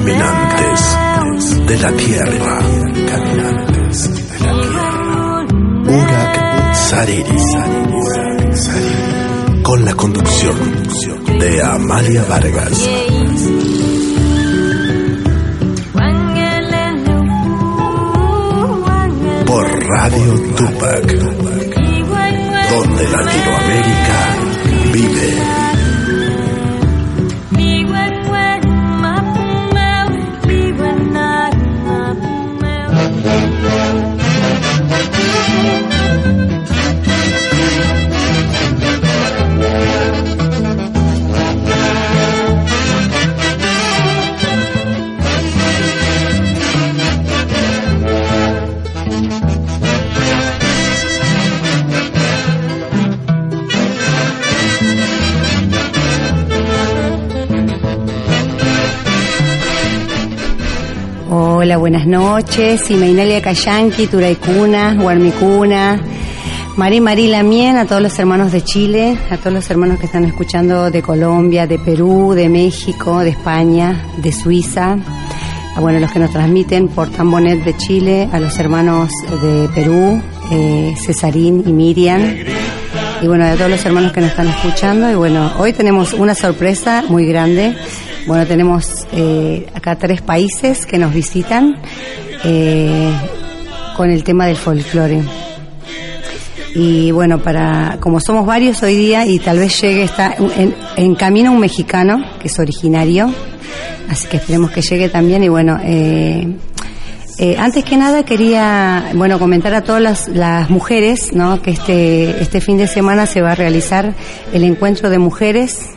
Caminantes de la tierra. Caminantes de la tierra. Urak Sariri. Con la conducción de Amalia Vargas. Por Radio Tupac. Donde Latinoamérica vive. Buenas noches. Imainalia Cayanqui, Turaicuna, Huarmicuna, Marí Marí Lamien, a todos los hermanos de Chile, a todos los hermanos que están escuchando de Colombia, de Perú, de México, de España, de Suiza. A, bueno, los que nos transmiten por Tambonet de Chile, a los hermanos de Perú, eh, Cesarín y Miriam. Y bueno, a todos los hermanos que nos están escuchando. Y bueno, hoy tenemos una sorpresa muy grande. Bueno, tenemos eh, acá tres países que nos visitan eh, con el tema del folclore. Y bueno, para como somos varios hoy día y tal vez llegue está en, camino un mexicano que es originario, así que esperemos que llegue también. Y bueno, eh, eh, antes que nada quería bueno comentar a todas las, las mujeres, ¿no? Que este este fin de semana se va a realizar el encuentro de mujeres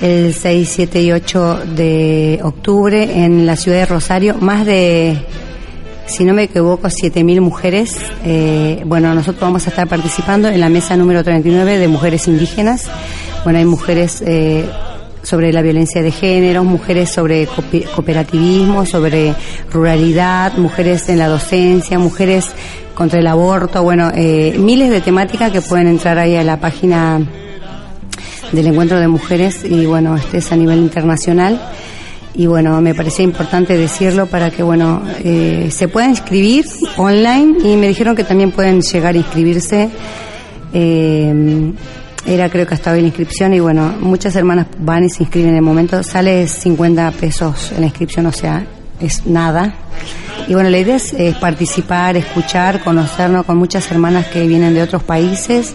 el 6, 7 y 8 de octubre en la ciudad de Rosario. Más de, si no me equivoco, 7.000 mujeres. Eh, bueno, nosotros vamos a estar participando en la mesa número 39 de mujeres indígenas. Bueno, hay mujeres eh, sobre la violencia de género, mujeres sobre cooperativismo, sobre ruralidad, mujeres en la docencia, mujeres contra el aborto, bueno, eh, miles de temáticas que pueden entrar ahí a la página del encuentro de mujeres y bueno, este es a nivel internacional y bueno, me parecía importante decirlo para que bueno, eh, se pueda inscribir online y me dijeron que también pueden llegar a inscribirse. Eh, era creo que hasta hoy la inscripción y bueno, muchas hermanas van y se inscriben en el momento, sale 50 pesos en la inscripción, o sea, es nada. Y bueno, la idea es, es participar, escuchar, conocernos con muchas hermanas que vienen de otros países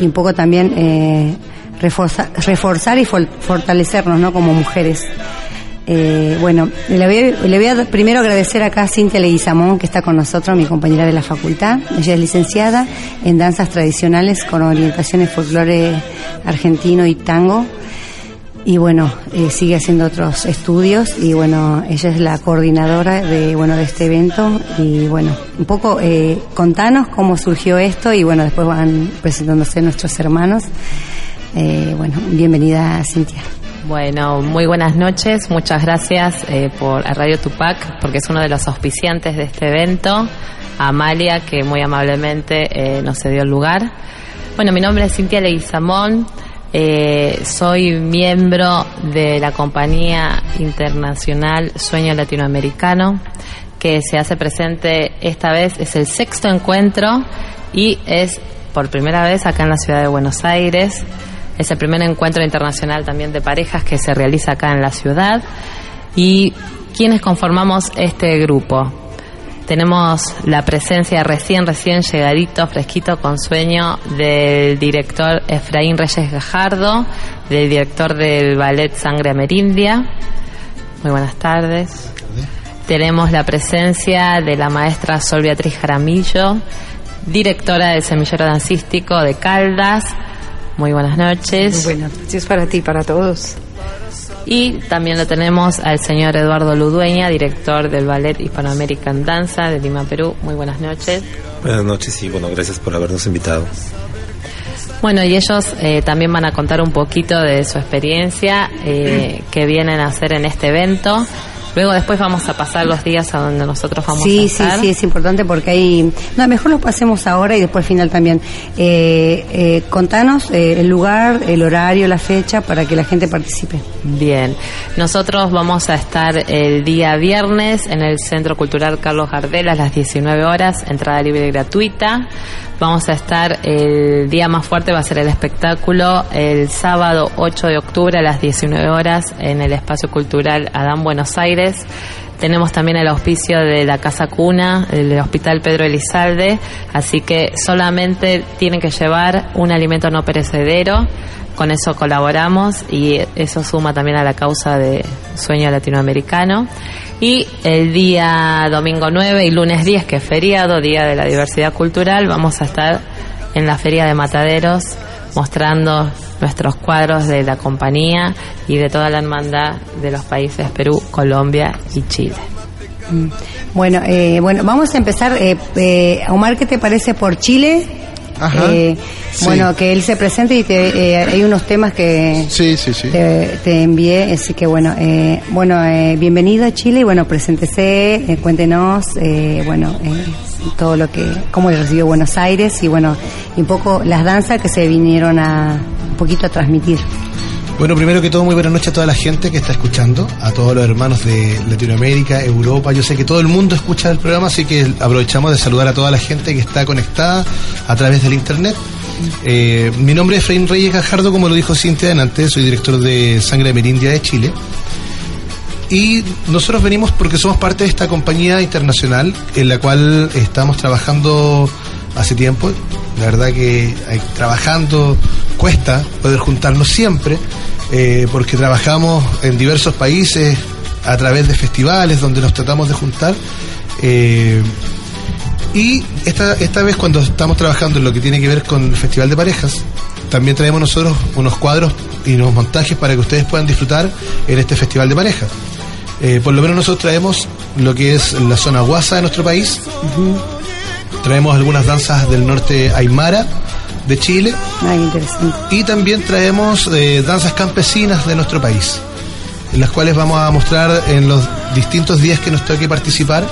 y un poco también... Eh, reforzar, reforzar y fortalecernos ¿no? como mujeres. Eh, bueno, le voy, le voy, a primero agradecer acá a Cintia Leguizamón, que está con nosotros, mi compañera de la facultad. Ella es licenciada en danzas tradicionales con orientación en argentino y tango. y bueno, eh, sigue haciendo otros estudios y bueno, ella es la coordinadora de bueno de este evento y bueno, un poco eh, contanos cómo surgió esto y bueno, después van presentándose nuestros hermanos. Eh, bueno, bienvenida Cintia. Bueno, muy buenas noches, muchas gracias eh, por a Radio Tupac porque es uno de los auspiciantes de este evento, Amalia que muy amablemente eh, nos cedió el lugar. Bueno, mi nombre es Cintia Leguizamón. Eh, soy miembro de la compañía internacional Sueño Latinoamericano, que se hace presente esta vez, es el sexto encuentro y es por primera vez acá en la ciudad de Buenos Aires. Es el primer encuentro internacional también de parejas que se realiza acá en la ciudad. ¿Y quienes conformamos este grupo? Tenemos la presencia recién, recién llegadito, fresquito, con sueño del director Efraín Reyes Gajardo, del director del ballet Sangre Amerindia. Muy buenas tardes. Tenemos la presencia de la maestra Sol Beatriz Jaramillo, directora del Semillero Dancístico de Caldas. Muy buenas noches. Muy buenas noches para ti, para todos. Y también lo tenemos al señor Eduardo Ludueña, director del Ballet Hispanoamerican Danza de Lima, Perú. Muy buenas noches. Buenas noches y bueno, gracias por habernos invitado. Bueno, y ellos eh, también van a contar un poquito de su experiencia eh, que vienen a hacer en este evento. Luego después vamos a pasar los días a donde nosotros vamos sí, a estar. Sí, sí, es importante porque hay... No, mejor los pasemos ahora y después al final también. Eh, eh, contanos eh, el lugar, el horario, la fecha para que la gente participe. Bien, nosotros vamos a estar el día viernes en el Centro Cultural Carlos Gardel a las 19 horas, entrada libre y gratuita. Vamos a estar el día más fuerte, va a ser el espectáculo el sábado 8 de octubre a las 19 horas en el Espacio Cultural Adán Buenos Aires. Tenemos también el auspicio de la Casa Cuna, del Hospital Pedro Elizalde, así que solamente tienen que llevar un alimento no perecedero. Con eso colaboramos y eso suma también a la causa de Sueño Latinoamericano. Y el día domingo 9 y lunes 10, que es feriado, Día de la Diversidad Cultural, vamos a estar en la Feria de Mataderos mostrando nuestros cuadros de la compañía y de toda la hermandad de los países Perú, Colombia y Chile. Bueno, eh, bueno, vamos a empezar. Eh, eh, Omar, ¿qué te parece por Chile? Ajá, Eh, sí. Bueno, que él se presente y te, eh, hay unos temas que Sí, sí, sí. te, te envié, así que bueno, eh, bueno, eh, bienvenido a Chile y bueno, preséntese, eh, cuéntenos, eh, bueno, eh, todo lo que, cómo le recibió Buenos Aires y bueno, y un poco las danzas que se vinieron a, poquito a transmitir. Bueno, primero que todo, muy buenas noches a toda la gente que está escuchando, a todos los hermanos de Latinoamérica, Europa. Yo sé que todo el mundo escucha el programa, así que aprovechamos de saludar a toda la gente que está conectada a través del Internet. Eh, mi nombre es Efraín Reyes Gajardo, como lo dijo Cintia antes, soy director de Sangre Amerindia de Chile. Y nosotros venimos porque somos parte de esta compañía internacional en la cual estamos trabajando hace tiempo. La verdad que trabajando cuesta poder juntarnos siempre, eh, porque trabajamos en diversos países a través de festivales donde nos tratamos de juntar. eh, y esta, esta vez cuando estamos trabajando en lo que tiene que ver con el Festival de Parejas, también traemos nosotros unos cuadros y unos montajes para que ustedes puedan disfrutar en este Festival de Parejas. Eh, por lo menos nosotros traemos lo que es la zona guasa de nuestro país. Traemos algunas danzas del norte aymara de Chile Ay, interesante. y también traemos eh, danzas campesinas de nuestro país, en las cuales vamos a mostrar en los distintos días que nos toque participar.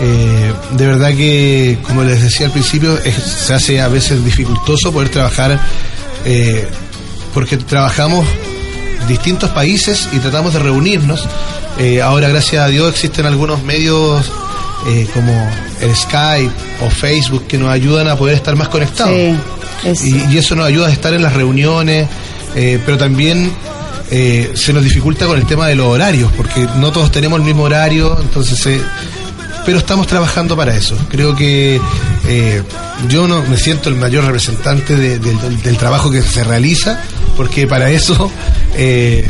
Eh, de verdad que, como les decía al principio, es- se hace a veces dificultoso poder trabajar, eh, porque trabajamos distintos países y tratamos de reunirnos. Ahora, gracias a Dios, existen algunos medios como el Skype o Facebook que nos ayudan a poder estar más conectados. Sí, Y, y eso nos ayuda a estar en las reuniones, eh, pero también eh, se nos dificulta con el tema de los horarios, porque no todos tenemos el mismo horario, entonces... eh, pero estamos trabajando para eso. Creo que eh, yo no me siento el mayor representante de- de- del, del trabajo que se realiza, porque para eso eh,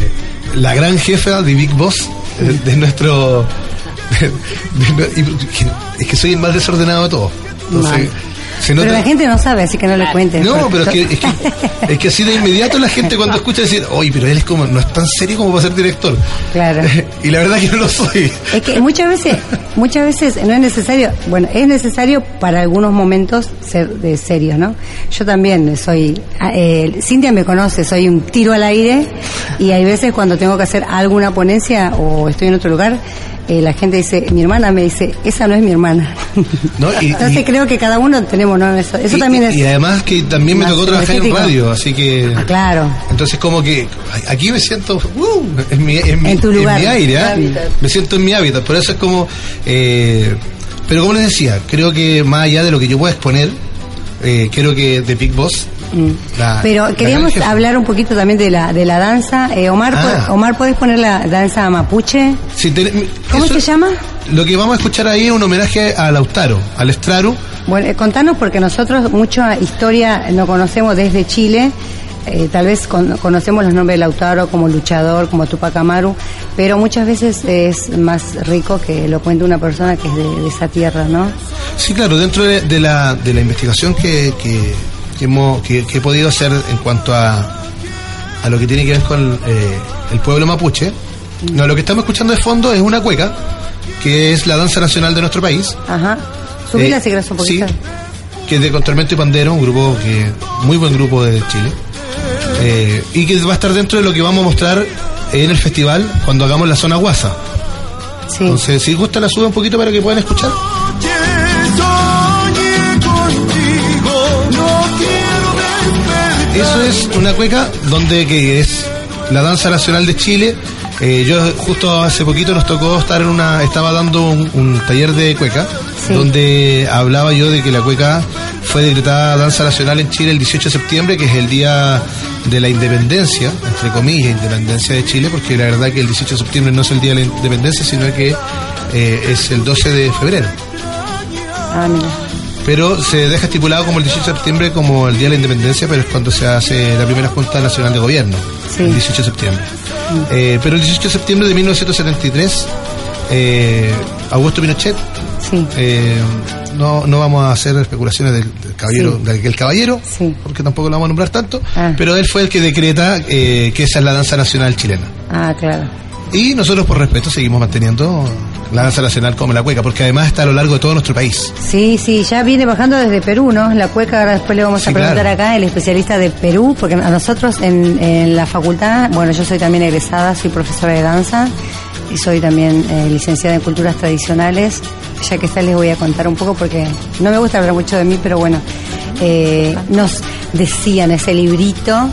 la gran jefa de Big Boss de, de nuestro... de- de- y- es que soy el más desordenado de todos. Entonces, Pero la gente no sabe, así que no le cuentes. No, pero es que, es que, es que así de inmediato la gente cuando escucha decir, oye, pero él es como, no es tan serio como para ser director. Claro. y la verdad que no lo soy. Es que muchas veces, muchas veces no es necesario, bueno, es necesario para algunos momentos ser de serio, ¿no? Yo también soy, ah, eh, Cintia me conoce, soy un tiro al aire y hay veces cuando tengo que hacer alguna ponencia o estoy en otro lugar, eh, la gente dice, mi hermana me dice, esa no es mi hermana. Entonces creo que cada uno tenemos, ¿no? Eso, eso también es... Y además que también me tocó trabajar en radio, así que... Ah, claro. Entonces como que aquí me siento, uh, en, mi, en, en, tu lugar, mi aire, ¿eh? me siento en mi hábitat, por eso es como... Eh, pero como les decía, creo que más allá de lo que yo pueda exponer, eh, creo que de Big Boss Mm. Pero queríamos hablar un poquito también de la de la danza. Eh, Omar, ah. Omar, ¿puedes poner la danza mapuche? ¿Cómo se llama? Lo que vamos a escuchar ahí es un homenaje al Lautaro, al Estraru. Bueno, eh, contanos porque nosotros mucha historia no conocemos desde Chile. Eh, tal vez conocemos los nombres de Lautaro como luchador, como Tupac Amaru, pero muchas veces es más rico que lo cuente una persona que es de, esa tierra, ¿no? Sí, claro, dentro de, la, de la investigación que, que que, hemos, que, he podido hacer en cuanto a, a lo que tiene que ver con eh, el pueblo mapuche. No, lo que estamos escuchando de fondo es una cueca, que es la danza nacional de nuestro país. Ajá. Subila eh, si quieres un poquito. Sí, que es de Contormento y Pandero, un grupo que muy buen grupo de Chile. Eh, y que va a estar dentro de lo que vamos a mostrar en el festival cuando hagamos la zona guasa. Sí. Entonces, si gusta la suba un poquito para que puedan escuchar. Eso es una cueca donde que es la danza nacional de Chile. Eh, yo justo hace poquito nos tocó estar en una, estaba dando un, taller de cueca, donde hablaba yo de que la cueca fue decretada danza nacional en Chile el 18 de septiembre, que es el día de la independencia, entre comillas, independencia de Chile, porque la verdad que el 18 de septiembre no es el día de la independencia, sino que eh, es el 12 de febrero. Ah, mira pero se deja estipulado como el 18 de septiembre como el Día de la Independencia, pero es cuando se hace la primera Junta Nacional de Gobierno, el 18 de septiembre. Mm. Eh, pero el 18 de septiembre de 1973, eh, Augusto Pinochet, eh, no, no vamos a hacer especulaciones del, caballero, del, caballero, porque tampoco lo vamos a nombrar tanto, ah. pero él fue el que decreta que esa es la danza nacional chilena. Ah, claro. Y nosotros por respeto seguimos manteniendo la danza nacional como la cueca, porque además está a lo largo de todo nuestro país. Sí, sí, ya viene bajando desde Perú, ¿no? La cueca, ahora después le vamos a preguntar acá, el especialista de Perú, porque a nosotros en, la facultad, bueno, yo soy también egresada, soy profesora de danza y soy también eh, licenciada en culturas tradicionales. Ya que está les voy a contar un poco porque no me gusta hablar mucho de mí, pero bueno, eh, nos decían ese librito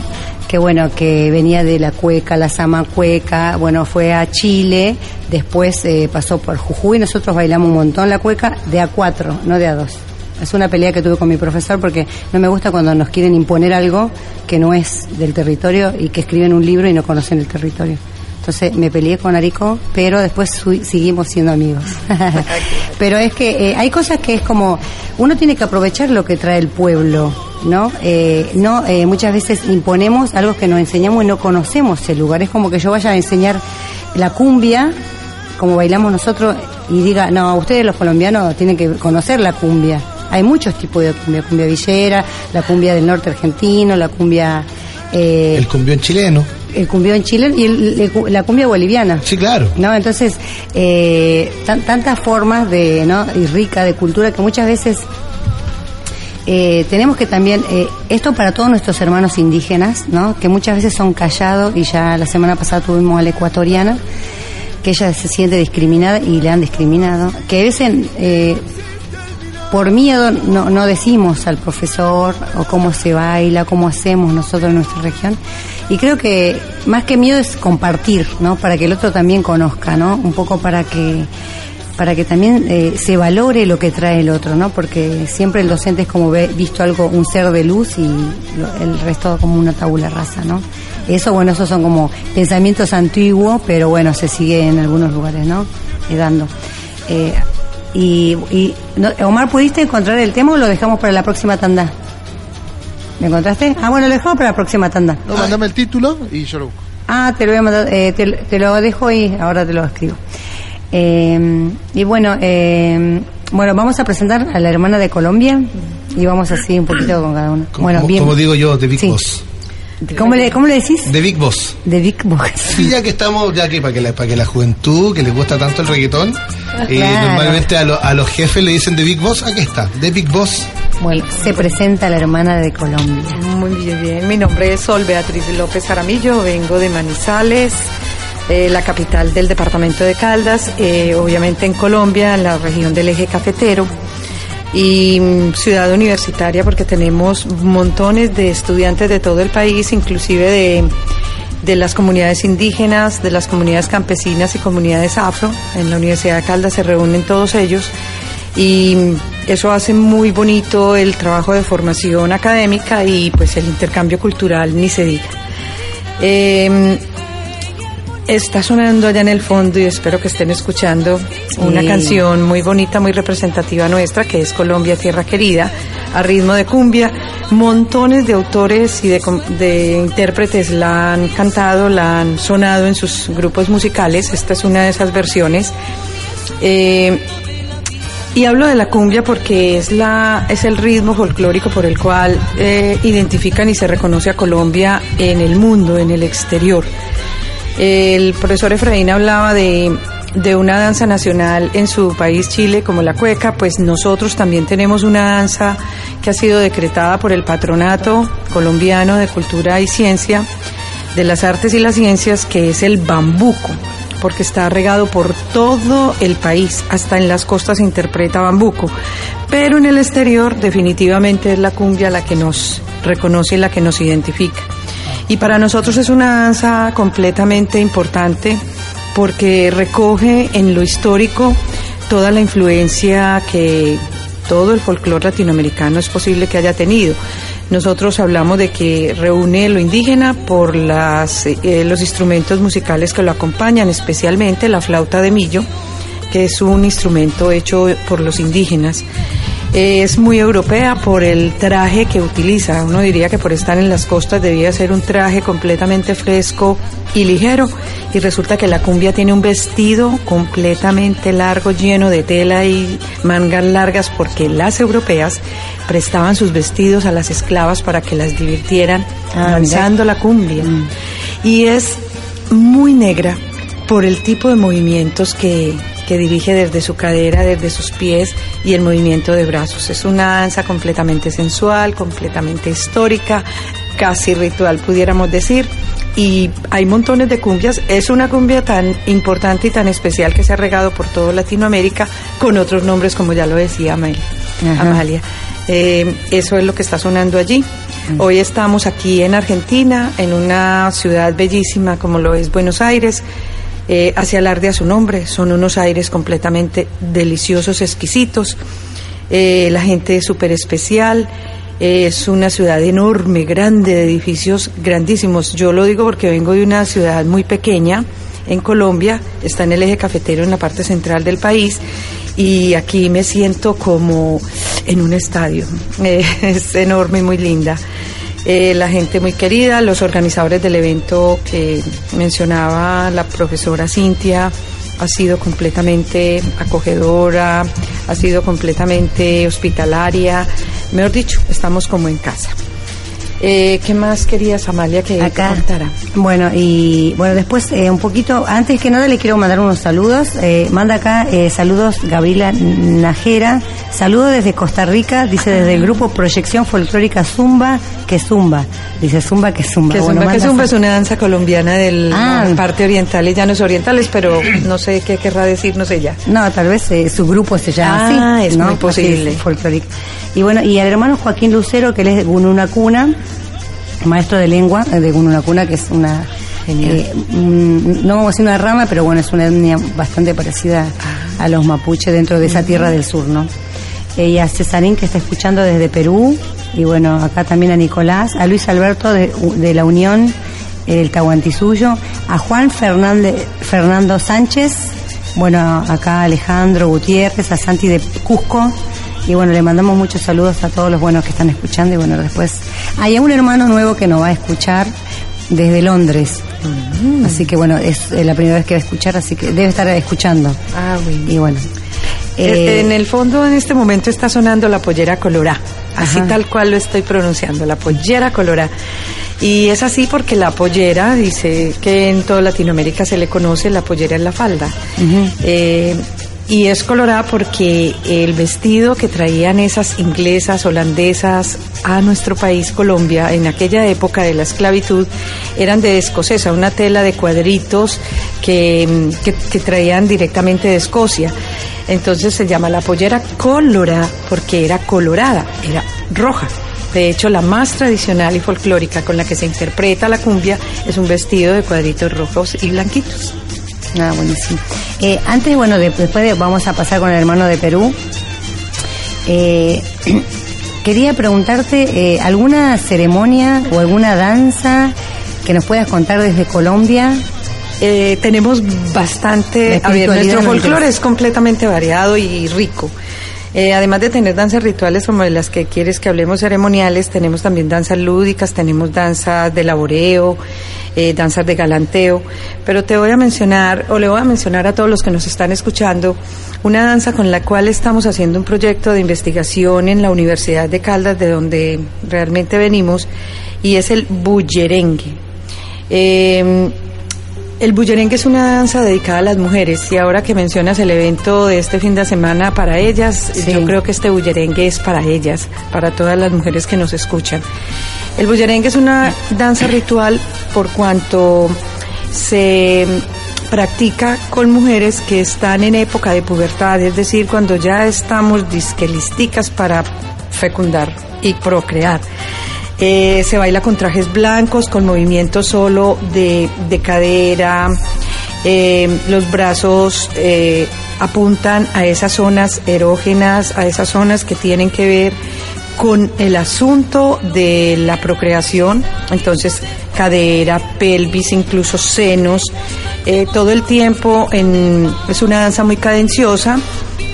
que bueno, que venía de la cueca, la sama cueca, bueno, fue a Chile, después eh, pasó por Jujuy, nosotros bailamos un montón la cueca de a cuatro, no de a dos. Es una pelea que tuve con mi profesor porque no me gusta cuando nos quieren imponer algo que no es del territorio y que escriben un libro y no conocen el territorio. Entonces me peleé con Arico, pero después seguimos siendo amigos. pero es que eh, hay cosas que es como, uno tiene que aprovechar lo que trae el pueblo, ¿no? Eh, no eh, muchas veces imponemos algo que nos enseñamos y no conocemos el lugar. Es como que yo vaya a enseñar la cumbia, como bailamos nosotros, y diga, no, ustedes los colombianos tienen que conocer la cumbia. Hay muchos tipos de cumbia, cumbia villera, la cumbia del norte argentino, la cumbia... el cumbión chileno el cumbión chileno y la cumbia boliviana. Sí, claro. ¿No? Entonces, eh, tantas formas de, ¿no? y rica de cultura que muchas veces eh, tenemos que también, eh, esto para todos nuestros hermanos indígenas, ¿no? que muchas veces son callados, y ya la semana pasada tuvimos a la ecuatoriana, que ella se siente discriminada y le han discriminado, que a veces eh, por miedo no, no decimos al profesor o cómo se baila, cómo hacemos nosotros en nuestra región. Y creo que más que miedo es compartir, ¿no? Para que el otro también conozca, ¿no? Un poco para que para que también eh, se valore lo que trae el otro, ¿no? Porque siempre el docente es como ve, visto algo, un ser de luz y el resto como una tabula rasa, ¿no? Eso, bueno, esos son como pensamientos antiguos, pero bueno, se sigue en algunos lugares, ¿no? Eh. Eh, y, Omar, ¿pudiste encontrar el tema o lo dejamos para la próxima tanda? ¿Me encontraste? Ah, bueno, lo dejamos para la próxima tanda. No, mandame el título y yo lo busco. Ah, te lo voy a mandar, eh, te, lo dejo y ahora te lo escribo. Eh, y bueno, eh, bueno, vamos a presentar a la hermana de Colombia, y vamos así un poquito con cada uno. Como, bueno, bien. como digo yo, de Big Sí. Boss. ¿Cómo le, ¿Cómo le decís? De Big Boss. De Big Box. Sí, ya que estamos, ya que para que la, para que la juventud que les gusta tanto el reggaetón, eh, Claro. normalmente a, lo- a los jefes le dicen de Big Boss, aquí está, de Big Boss. Se presenta la hermana de Colombia. Muy bien. Mi nombre es Sol Beatriz López Aramillo, vengo de Manizales, eh, la capital del departamento de Caldas, eh, obviamente en Colombia, en la región del eje cafetero. Y mm, ciudad universitaria porque tenemos montones de estudiantes de todo el país, inclusive de, de las comunidades indígenas, de las comunidades campesinas y comunidades afro. En la Universidad de Caldas se reúnen todos ellos y eso hace muy bonito el trabajo de formación académica y pues el intercambio cultural ni se diga. Eh, está sonando allá en el fondo y espero que estén escuchando una canción muy bonita, muy representativa nuestra que es Colombia Tierra Querida a ritmo de cumbia. Montones de autores y de intérpretes la han cantado, la han sonado en sus grupos musicales. Esta es una de esas versiones. Eh, y hablo de la cumbia porque es la es el ritmo folclórico por el cual eh, identifican y se reconoce a Colombia en el mundo, en el exterior. El profesor Efraín hablaba de, de una danza nacional en su país, Chile, como la cueca, pues nosotros también tenemos una danza que ha sido decretada por el Patronato Colombiano de Cultura y Ciencia, de las Artes y las Ciencias, que es el bambuco porque está regado por todo el país, hasta en las costas se interpreta bambuco, pero en el exterior definitivamente es la cumbia la que nos reconoce y la que nos identifica. Y para nosotros es una danza completamente importante porque recoge en lo histórico toda la influencia que todo el folclore latinoamericano es posible que haya tenido. Nosotros hablamos de que reúne lo indígena por eh, los instrumentos musicales que lo acompañan, especialmente la flauta de millo, que es un instrumento hecho por los indígenas. Es muy europea por el traje que utiliza. Uno diría que por estar en las costas debía ser un traje completamente fresco y ligero. Y resulta que la cumbia tiene un vestido completamente largo, lleno de tela y mangas largas, porque las europeas prestaban sus vestidos a las esclavas para que las divirtieran Ah, danzando la cumbia. Y es muy negra por el tipo de movimientos que, que dirige desde su cadera, desde sus pies y el movimiento de brazos. Es una danza completamente sensual, completamente histórica, casi ritual pudiéramos decir. Y hay montones de cumbias. Es una cumbia tan importante y tan especial que se ha regado por toda Latinoamérica con otros nombres, como ya lo decía Amalia. Amalia. Eh, eso es lo que está sonando allí. Hoy estamos aquí en Argentina, en una ciudad bellísima como lo es Buenos Aires. Eh, hace alarde a su nombre, son unos aires completamente deliciosos, exquisitos. Eh, la gente es súper especial. Es una ciudad enorme, grande, de edificios grandísimos. Yo lo digo porque vengo de una ciudad muy pequeña en Colombia, está en el eje cafetero en la parte central del país y aquí me siento como en un estadio. Es enorme y muy linda. Eh, la gente muy querida, los organizadores del evento que mencionaba la profesora Cintia, ha sido completamente acogedora, ha sido completamente hospitalaria. Mejor dicho, estamos como en casa. Eh, ¿Qué más querías, Amalia, que te Acá. contara? Bueno, y bueno, después eh, un poquito, antes que nada le quiero mandar unos saludos. Eh, manda acá eh, saludos Gabriela Najera, saludo desde Costa Rica, dice desde el grupo Proyección Folclórica Zumba, que Zumba. Dice Zumba, que Zumba. Que Bueno, zumba, que zumba es una danza colombiana de Ah. parte oriental y llanos orientales, pero no sé qué querrá decirnos ella. No, tal vez eh, su grupo se llama Ah, así. es ¿no? muy posible. Folclórica. Y bueno, y al hermano Joaquín Lucero, que él es de Gununa Cuna, maestro de lengua eh, de Gununa Cuna, que es una. Eh, mm, no vamos a decir una rama, pero bueno, es una etnia bastante parecida a los mapuches dentro de esa tierra del sur, ¿no? Y a Cesarín, que está escuchando desde Perú, y bueno, acá también a Nicolás, a Luis Alberto de, de la Unión, el Tahuantisuyo, a Juan Fernández, Fernando Sánchez, bueno, acá Alejandro Gutiérrez, a Santi de Cusco, y bueno, le mandamos muchos saludos a todos los buenos que están escuchando, y bueno, después hay un hermano nuevo que nos va a escuchar desde Londres, así que bueno, es la primera vez que va a escuchar, así que debe estar escuchando, Ah, bueno. y bueno. Eh, eh, en el fondo, en este momento está sonando la pollera colorá. así tal cual lo estoy pronunciando, la pollera colorada. Y es así porque la pollera, dice que en toda Latinoamérica se le conoce, la pollera es la falda. Eh, y es colorada porque el vestido que traían esas inglesas, holandesas a nuestro país, Colombia, en aquella época de la esclavitud, eran de escocesa, una tela de cuadritos que, que, traían directamente de Escocia. Entonces se llama la pollera colorada porque era colorada, era roja. De hecho, la más tradicional y folclórica con la que se interpreta la cumbia es un vestido de cuadritos rojos y blanquitos. Ah, buenísimo. Eh, antes, bueno, después vamos a pasar con el hermano de Perú. Eh, quería preguntarte, eh, ¿alguna ceremonia o alguna danza que nos puedas contar desde Colombia? tenemos bastante, a ver, nuestro folclore es completamente variado y rico. Eh, además de tener danzas rituales como de las que quieres que hablemos ceremoniales, tenemos también danzas lúdicas, tenemos danzas de laboreo, eh, danzas de galanteo, pero te voy a mencionar, o le voy a mencionar a todos los que nos están escuchando, una danza con la cual estamos haciendo un proyecto de investigación en la Universidad de Caldas, de donde realmente venimos, y es el bullerengue. Eh, el bullerengue es una danza dedicada a las mujeres y ahora que mencionas el evento de este fin de semana para ellas, yo creo que este bullerengue es para ellas, para todas las mujeres que nos escuchan. El bullerengue es una danza ritual por cuanto se practica con mujeres que están en época de pubertad, es decir, cuando ya estamos disquelisticas para fecundar y procrear. Eh, se baila con trajes blancos, con movimientos solo de, cadera. Eh, los brazos eh, apuntan a esas zonas erógenas, a esas zonas que tienen que ver con el asunto de la procreación, entonces cadera, pelvis, incluso senos, todo el tiempo en, es una danza muy cadenciosa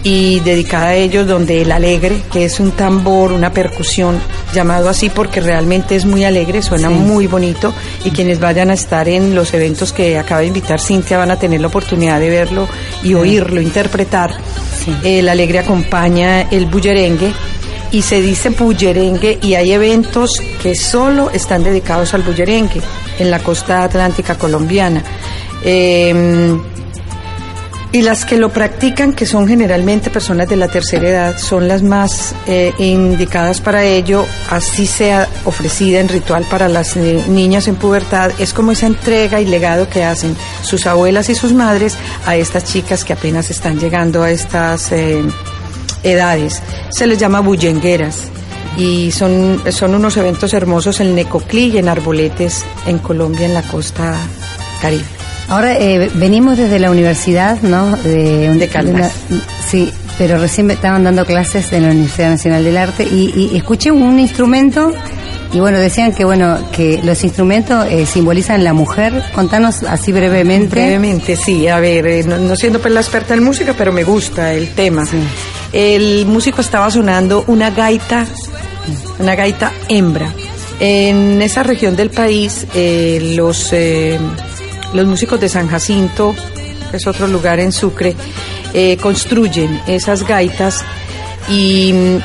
y dedicada a ellos donde el alegre, que es un tambor, una percusión, llamado así porque realmente es muy alegre, suena muy bonito y quienes vayan a estar en los eventos que acaba de invitar Cintia van a tener la oportunidad de verlo y oírlo, interpretar. El alegre acompaña el bullerengue y se dice bullerengue y hay eventos que solo están dedicados al bullerengue en la costa atlántica colombiana. Eh, y las que lo practican, que son generalmente personas de la tercera edad, son las más eh, indicadas para ello, así sea ofrecida en ritual para las eh, niñas en pubertad. Es como esa entrega y legado que hacen sus abuelas y sus madres a estas chicas que apenas están llegando a estas eh, edades. Se les llama bullengueras y son, son unos eventos hermosos en Necoclí y en Arboletes, en Colombia, en la costa caribe. Ahora eh, venimos desde la universidad, ¿no? De, de Caldas. sí, pero recién me estaban dando clases en la Universidad Nacional del Arte y, escuché un instrumento y bueno, decían que bueno, que los instrumentos eh, simbolizan la mujer. Contanos así brevemente. Brevemente, sí. A ver, eh, no, siendo pues la experta en música, pero me gusta el tema. El músico estaba sonando una gaita, una gaita hembra. En esa región del país, los los músicos de San Jacinto, que es otro lugar en Sucre, eh, construyen esas gaitas y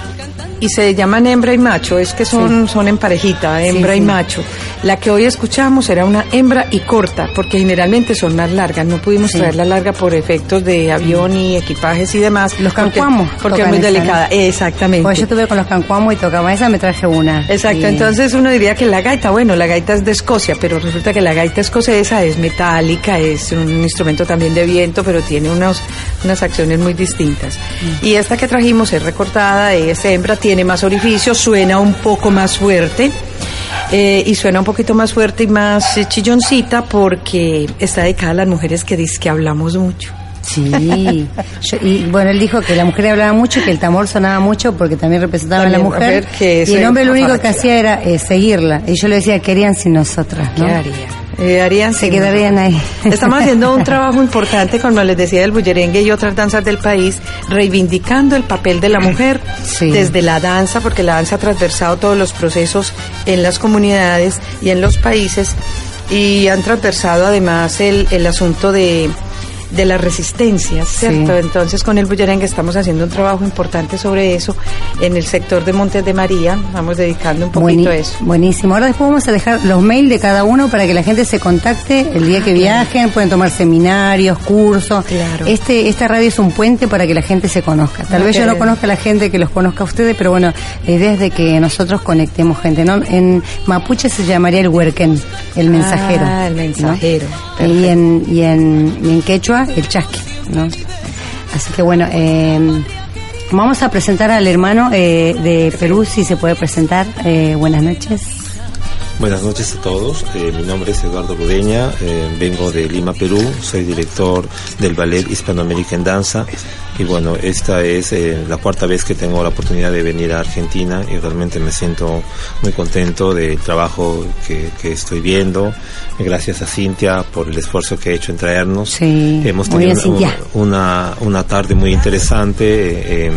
y se llaman hembra y macho, es que son, son en parejita, hembra y macho. La que hoy escuchamos era una hembra y corta, porque generalmente son más largas, no pudimos traerla larga por efectos de avión y equipajes y demás. Los cancuamos. Porque, es muy delicada, exactamente. Pues yo tuve con los cancuamos y tocaba esa, me traje una. Exacto, entonces uno diría que la gaita, bueno, la gaita es de Escocia, pero resulta que la gaita escocesa es metálica, es un instrumento también de viento, pero tiene unos, unas acciones muy distintas. Mm. Y esta que trajimos es recortada, es hembra, tiene tiene más orificios, suena un poco más fuerte. Eh, y suena un poquito más fuerte y más eh, chilloncita porque está dedicada a las mujeres que dice que hablamos mucho. Sí, y bueno, él dijo que la mujer hablaba mucho y que el tambor sonaba mucho porque también representaba a la mujer. y el hombre lo único que hacía era eh, seguirla. Y yo le decía, querían sin nosotras, ¿no? ¿Qué haría? Eh, harían se quedarían ahí. Estamos haciendo un trabajo importante, como les decía, del bullerengue y otras danzas del país, reivindicando el papel de la mujer desde la danza, porque la danza ha transversado todos los procesos en las comunidades y en los países y han transversado además el, el asunto de de las resistencias, ¿cierto? Entonces con el bullerengue estamos haciendo un trabajo importante sobre eso en el sector de Montes de María, vamos dedicando un poquito a eso. Buenísimo, ahora después vamos a dejar los mails de cada uno para que la gente se contacte el día que viajen, pueden tomar seminarios, cursos. Claro. Este, esta radio es un puente para que la gente se conozca. Tal vez yo no conozca a la gente que los conozca a ustedes, pero bueno, la idea es de que nosotros conectemos gente, ¿no? En Mapuche se llamaría el huerquén, el mensajero. Ah, el mensajero. Y en, y en, y en quechua, el chasqui, ¿no? Así que bueno, eh, vamos a presentar al hermano eh, de Perú, si se puede presentar. Eh, buenas noches. Buenas noches a todos. Eh, mi nombre es Eduardo Rudeña, eh, vengo de Lima, Perú. Soy director del Ballet Hispanoamérica en Danza. Y bueno, esta es eh, la cuarta vez que tengo la oportunidad de venir a Argentina y realmente me siento muy contento del trabajo que, que estoy viendo. Gracias a Cintia por el esfuerzo que ha hecho en traernos. Sí, Hemos muy bien, tenido Cintia. una, una tarde muy interesante. eh, eh,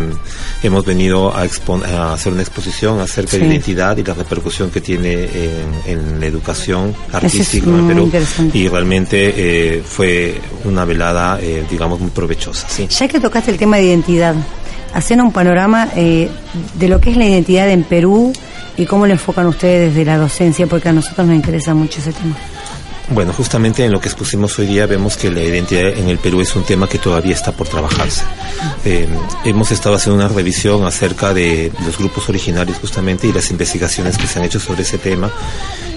hemos venido a, a hacer una exposición acerca Sí. de identidad y la repercusión que tiene en, en la educación es artística en muy Perú. Y realmente eh, fue una velada, eh, digamos, muy provechosa. ¿sí? Ya que tocaste el tema de identidad, hacen un panorama eh, de lo que es la identidad en Perú y cómo lo enfocan ustedes desde la docencia, porque a nosotros nos interesa mucho ese tema. Bueno, justamente en lo que expusimos hoy día vemos que la identidad en el Perú es un tema que todavía está por trabajarse. Eh, hemos estado haciendo una revisión acerca de los grupos originarios justamente y las investigaciones que se han hecho sobre ese tema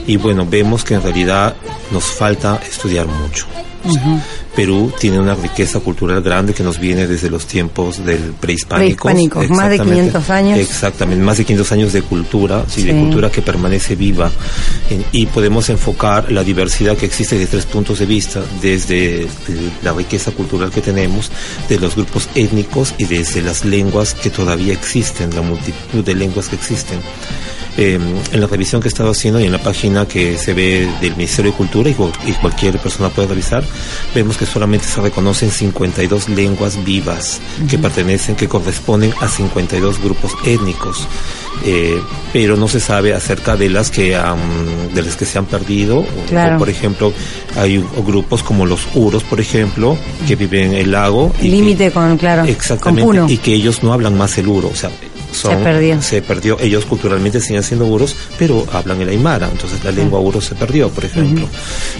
y bueno, vemos que en realidad nos falta estudiar mucho. O sea, Perú tiene una riqueza cultural grande que nos viene desde los tiempos del prehispánico. Prehispánicos, más de Exactamente. 500 años. Exactamente, más de 500 años de cultura, sí, de cultura que permanece viva En- y podemos enfocar la diversidad que existe de tres puntos de vista, desde la riqueza cultural que tenemos, de los grupos étnicos y desde las lenguas que todavía existen, la multitud de lenguas que existen. Eh, en la revisión que he estado haciendo y en la página que se ve del Ministerio de Cultura y, cu- y cualquier persona puede revisar, vemos que solamente se reconocen 52 lenguas vivas que pertenecen, que corresponden a 52 grupos étnicos. Eh, pero no se sabe acerca de las que han- de las que se han perdido Claro. o, por ejemplo hay grupos como los uros por ejemplo que viven en el lago Límite con, claro, Exactamente, con Puno. y que ellos no hablan más el uro, o sea, son- Se perdió. se perdió. Ellos culturalmente siguen siendo uros, pero hablan el aymara, entonces la lengua uro se perdió, por ejemplo.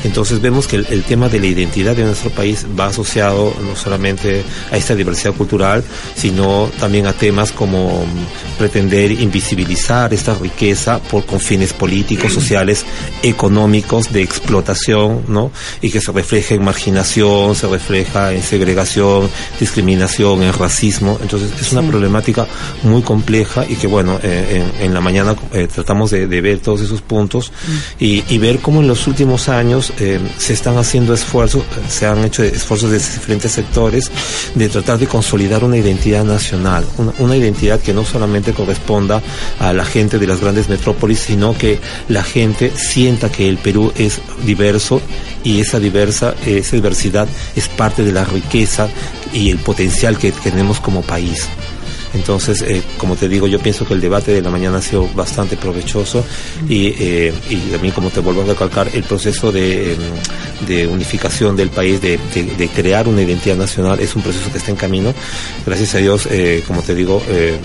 Entonces vemos que el, el tema de la identidad de nuestro país va asociado no solamente a esta diversidad cultural, sino también a temas como mm, pretender invisibilizar esta riqueza por con fines políticos, sociales, económicos, de explotación, ¿no? Y que se refleja en marginación, se refleja en segregación, discriminación, en racismo. Entonces es una problemática muy compleja y que bueno, eh, en, en la mañana eh, tratamos de, de ver todos esos puntos y, y ver cómo en los últimos años eh, se están haciendo esfuerzos, se han hecho esfuerzos de diferentes sectores de tratar de consolidar una identidad nacional, una, una identidad que no solamente corresponda a la gente de las grandes metrópolis, sino que la gente sienta que el Perú es diverso y esa diversa, esa diversidad es parte de la riqueza y el potencial que tenemos como país. Entonces, eh, como te digo, yo pienso que el debate de la mañana ha sido bastante provechoso y, eh, y también, como te vuelvo a recalcar, el proceso de, eh, de unificación del país, de, de- crear una identidad nacional, es un proceso que está en camino. Gracias a Dios, eh, como te digo, eh,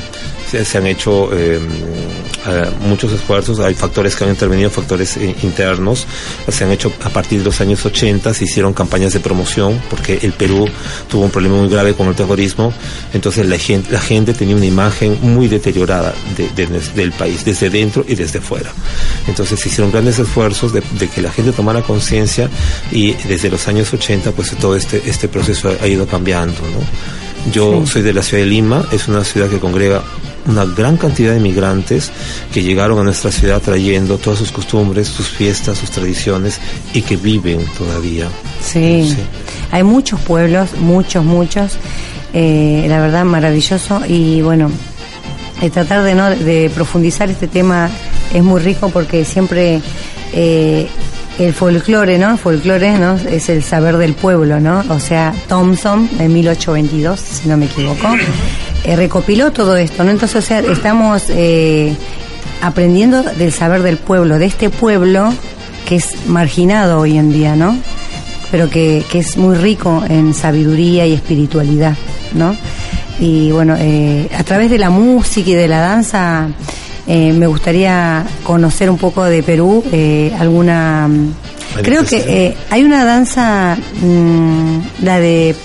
se, se han hecho eh, eh, muchos esfuerzos, hay factores que han intervenido, factores internos, se han hecho a partir de los años 80, se hicieron campañas de promoción, porque el Perú tuvo un problema muy grave con el terrorismo, entonces la gente, la gente tenía una imagen muy deteriorada de- de del país, desde dentro y desde fuera. Entonces se hicieron grandes esfuerzos de, de que la gente tomara conciencia y desde los años 80 pues todo este, este proceso ha, ha ido cambiando, ¿no? Yo soy de la ciudad de Lima, es una ciudad que congrega una gran cantidad de migrantes que llegaron a nuestra ciudad trayendo todas sus costumbres, sus fiestas, sus tradiciones y que viven todavía. Sí. Sí. Hay muchos pueblos, muchos, muchos. Eh, la verdad, maravilloso. Y bueno, eh, tratar de, no, de profundizar este tema es muy rico porque siempre eh, el folclore, ¿no? Folclore, ¿no? Es el saber del pueblo, ¿no? O sea, Thompson, en 1822, si no me equivoco, eh, recopiló todo esto, ¿no? Entonces, o sea, estamos eh, aprendiendo del saber del pueblo, de este pueblo que es marginado hoy en día, ¿no? pero que, que es muy rico en sabiduría y espiritualidad, ¿no? Y bueno, eh, a través de la música y de la danza, eh, me gustaría conocer un poco de Perú, eh, alguna... Creo que eh, hay una danza, mm, la de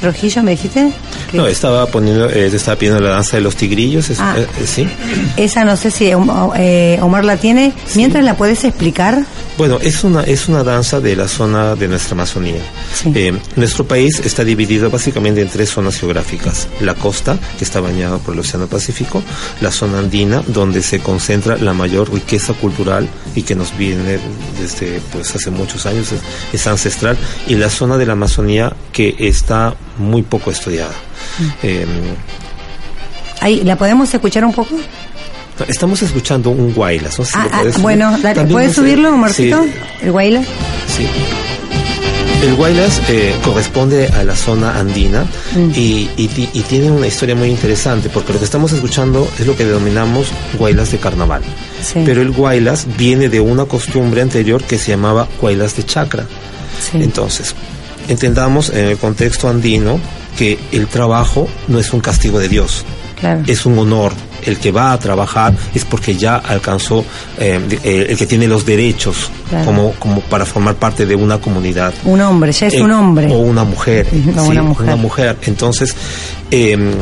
Trujillo, ¿me dijiste? No, estaba poniendo, eh, estaba pidiendo la danza de los tigrillos, es- Ah. eh, ¿sí? Esa no sé si eh, Omar la tiene. Mientras la puedes explicar. Bueno, es una, es una danza de la zona de nuestra Amazonía. Sí. Eh, nuestro país está dividido básicamente en tres zonas geográficas. La costa, que está bañada por el Océano Pacífico, la zona andina, donde se concentra la mayor riqueza cultural y que nos viene desde pues hace muchos años, es, es ancestral, y la zona de la Amazonía que está muy poco estudiada. Eh, Ahí, ¿La podemos escuchar un poco? estamos escuchando un guaylas, no sé si Ah, ah, bueno, dale, ¿puedes subirlo, Omarcito? Sí, El Guayla. Sí. El Guaylas eh, corresponde a la zona andina Mm. y, y ti- y tiene una historia muy interesante porque lo que estamos escuchando es lo que denominamos Guaylas de carnaval. Sí. Pero el Guaylas viene de una costumbre anterior que se llamaba Guaylas de chacra. Sí. Entonces, entendamos en el contexto andino que el trabajo no es un castigo de Dios, Claro. es un honor. El que va a trabajar es porque ya alcanzó, eh, eh, el que tiene los derechos Claro. como, como para formar parte de una comunidad. Un hombre, ya es Eh, un hombre. O una mujer. Ujú, o sí, una mujer. Entonces, em,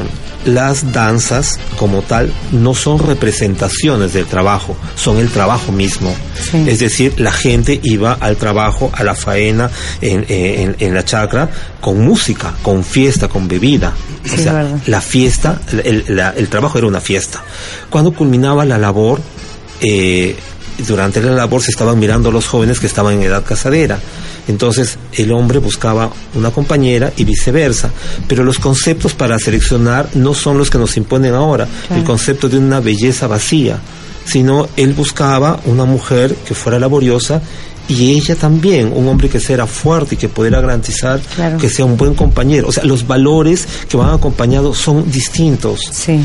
las danzas como tal no son representaciones del trabajo, son el trabajo mismo. Sí. Es decir, la gente iba al trabajo, a la faena en, en- en la chacra con música, con fiesta, con bebida. Sí, o sea, verdad. la fiesta, el, la- el trabajo era una fiesta. Cuando culminaba la labor, eh, durante la labor se estaban mirando los jóvenes que estaban en edad casadera. Entonces el hombre buscaba una compañera y viceversa. Pero los conceptos para seleccionar no son los que nos imponen ahora. Claro. El concepto de una belleza vacía. Sino él buscaba una mujer que fuera laboriosa y ella también, un hombre que sea fuerte y que pudiera garantizar Claro. que sea un buen compañero. O sea, los valores que van acompañados son distintos. Sí.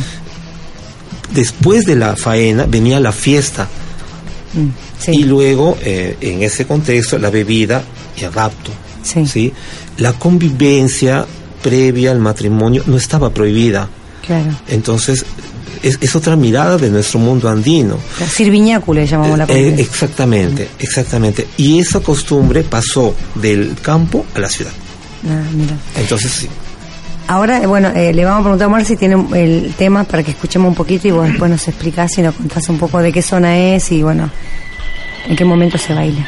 Después de la faena venía la fiesta Mm, sí. y luego, eh, en ese contexto, la bebida y el rapto. Sí. La convivencia previa al matrimonio no estaba prohibida. Claro. Entonces, es, es otra mirada de nuestro mundo andino. La Sirviñacu le llamamos la Eh, convivencia. exactamente, exactamente. Y esa costumbre pasó del campo a la ciudad. Ah, mira. Entonces, sí. Ahora, eh, bueno, eh, le vamos a preguntar a Omar si tiene el tema para que escuchemos un poquito y vos después nos explicás y nos contás un poco de qué zona es y, bueno, en qué momento se baila.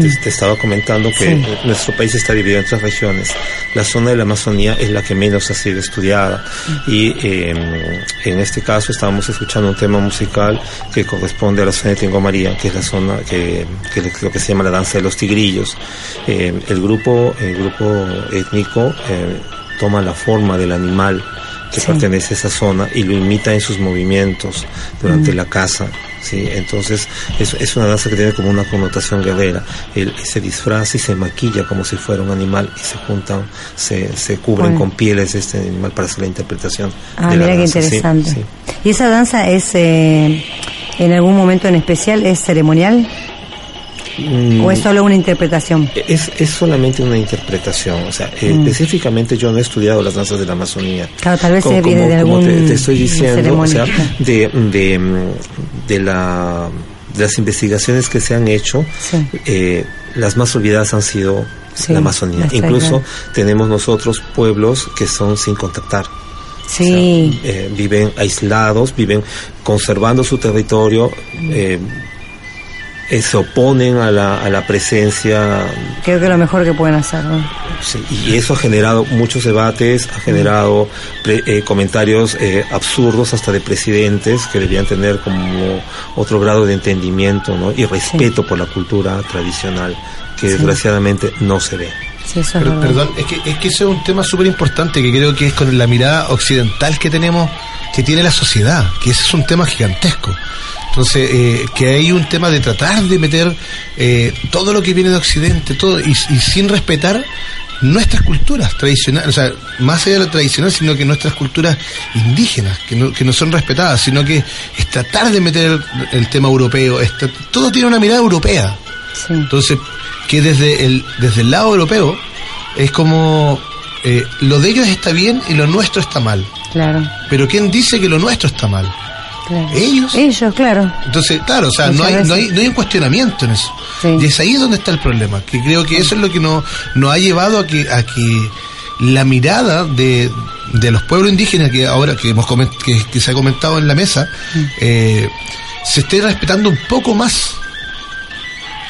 Te, te estaba comentando que Mm. Sí. nuestro país está dividido en tres regiones. La zona de la Amazonía es la que menos ha sido estudiada Mm. y eh, en este caso estábamos escuchando un tema musical que corresponde a la zona de Tingo María, que es la zona que, que es lo que se llama la danza de los tigrillos. Eh, el grupo, el grupo étnico eh, toma la forma del animal que Sí. pertenece a esa zona y lo imita en sus movimientos durante Mm. la caza. ¿Sí? Entonces es, es una danza que tiene como una connotación guerrera. Él se disfraza y se maquilla como si fuera un animal y se juntan, se, se cubren Bueno. con pieles este animal para hacer la interpretación. Ah, de la mira qué. Sí, interesante. sí. ¿Y esa danza es eh, en algún momento en especial, es ceremonial Mm, o es solo una interpretación? es, es solamente una interpretación, o sea, eh, Mm. específicamente yo no he estudiado las danzas de la Amazonía. Claro, tal vez como, se viene como- de como algún te, te estoy diciendo, o sea, de, de, de la de las investigaciones que se han hecho, Sí. eh, las más olvidadas han sido Sí, la Amazonía. Incluso tenemos nosotros pueblos que son sin contactar. Sí, O sea, eh, viven aislados, viven conservando su territorio, eh, se oponen a la, a la presencia. Creo que es lo mejor que pueden hacer. ¿no? Sí, y eso ha generado muchos debates, ha generado pre- eh, comentarios eh, absurdos hasta de presidentes que deberían tener como otro grado de entendimiento ¿no? y respeto por la cultura tradicional que Sí. desgraciadamente no se ve. Sí, eso es perdón, es que, es que ese es un tema súper importante que creo que es con la mirada occidental que tenemos, que tiene la sociedad, que ese es un tema gigantesco. Entonces, eh, que hay un tema de tratar de meter eh, todo lo que viene de Occidente, todo, y, y sin respetar nuestras culturas tradicionales, o sea, más allá de la tradicional, sino que nuestras culturas indígenas, que no, que no son respetadas, sino que es tratar de meter el, el tema europeo, es todo tiene una mirada europea. Sí. Entonces, que desde el, desde el lado europeo es como eh, lo de ellos está bien y lo nuestro está mal. Claro, Pero ¿quién dice que lo nuestro está mal? Claro. Ellos. Ellos, claro. Entonces, claro, o sea, no hay, no, hay, no hay un cuestionamiento en eso. Sí. Y es ahí donde está el problema, que creo que eso es lo que nos, nos ha llevado a que, a que la mirada de, de los pueblos indígenas que ahora que hemos coment- que, que se ha comentado en la mesa, Mm. eh, se esté respetando un poco más.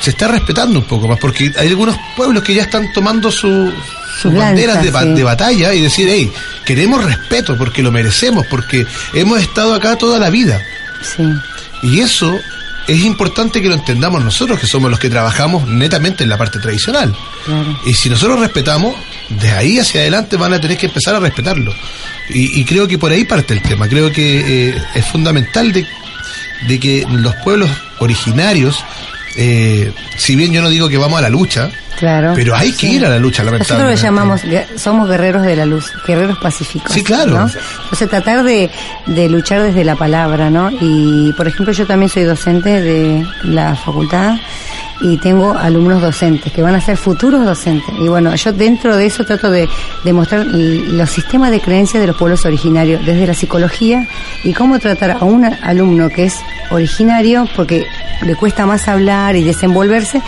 Se está respetando un poco más, porque hay algunos pueblos que ya están tomando su, sus Lanza, banderas de, sí. de batalla y decir, hey, queremos respeto porque lo merecemos, porque hemos estado acá toda la vida. Sí, Y eso es importante que lo entendamos nosotros, que somos los que trabajamos netamente en la parte tradicional. claro. Y si nosotros respetamos, de ahí hacia adelante van a tener que empezar a respetarlo. Y, y creo que por ahí parte el tema. Creo que eh, es fundamental de, de que los pueblos originarios, eh, si bien yo no digo que vamos a la lucha, Claro. pero hay que Sí. ir a la lucha, Nosotros lamentablemente. lo llamamos, somos guerreros de la luz, guerreros pacíficos. Sí, claro. ¿no? Entonces tratar de, de luchar desde la palabra, ¿no? Y, por ejemplo, yo también soy docente de la facultad y tengo alumnos docentes que van a ser futuros docentes. Y bueno, yo dentro de eso trato de, de mostrar l- los sistemas de creencias de los pueblos originarios, desde la psicología y cómo tratar a un alumno que es originario, porque le cuesta más hablar y desenvolverse,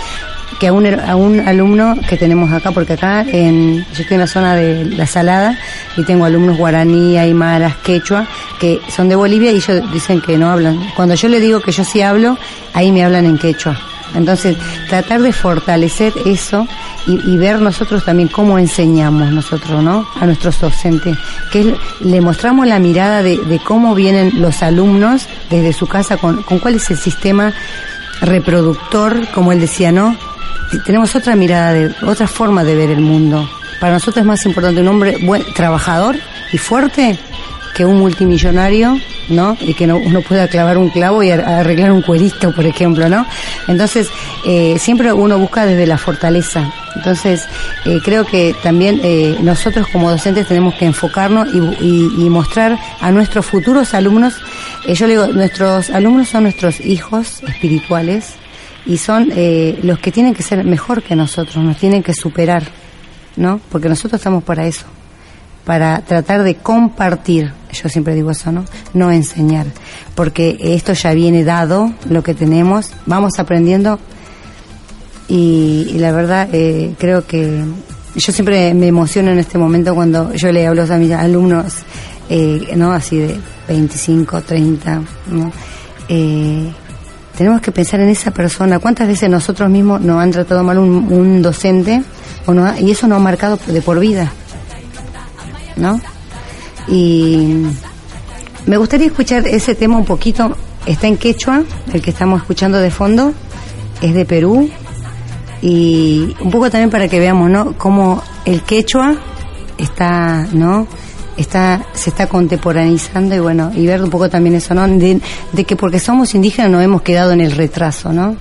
que a un, a un alumno que tenemos acá, porque acá en, yo estoy en la zona de La Salada y tengo alumnos guaraní, aymaras, quechua, que son de Bolivia y ellos dicen que no hablan. Cuando yo le digo que yo sí hablo, ahí me hablan en quechua. Entonces, tratar de fortalecer eso y, ver nosotros también cómo enseñamos nosotros, ¿no? A nuestros docentes, que es- le mostramos la mirada de, de cómo vienen los alumnos desde su casa, con, con cuál es el sistema reproductor, como él decía, ¿no? Tenemos otra mirada, de, otra forma de ver el mundo. Para nosotros es más importante un hombre buen, trabajador y fuerte que un multimillonario, ¿no? Y que no, uno pueda clavar un clavo y ar- arreglar un cuerito, por ejemplo, ¿no? Entonces, eh, siempre uno busca desde la fortaleza. Entonces, eh, creo que también eh, nosotros como docentes tenemos que enfocarnos y, y- y mostrar a nuestros futuros alumnos, eh, yo le digo, nuestros alumnos son nuestros hijos espirituales y son eh, los que tienen que ser mejor que nosotros, nos tienen que superar, ¿no? Porque nosotros estamos para eso para tratar de compartir, yo siempre digo eso, ¿no? No enseñar, porque esto ya viene dado, lo que tenemos, vamos aprendiendo y, la verdad eh, creo que yo siempre me emociono en este momento cuando yo le hablo a mis alumnos, eh, ¿no? Así de 25, 30, ¿no? Eh, tenemos que pensar en esa persona. ¿Cuántas veces nosotros mismos nos han tratado mal un, un docente o no ha- y eso nos ha marcado de por vida? ¿No? Y me gustaría escuchar ese tema un poquito. Está en quechua, el que estamos escuchando de fondo, es de Perú. Y un poco también para que veamos, ¿no? Cómo el quechua está, ¿no? Está, se está contemporaneizando y bueno, y ver un poco también eso, ¿no? De, que porque somos indígenas nos hemos quedado en el retraso, ¿no?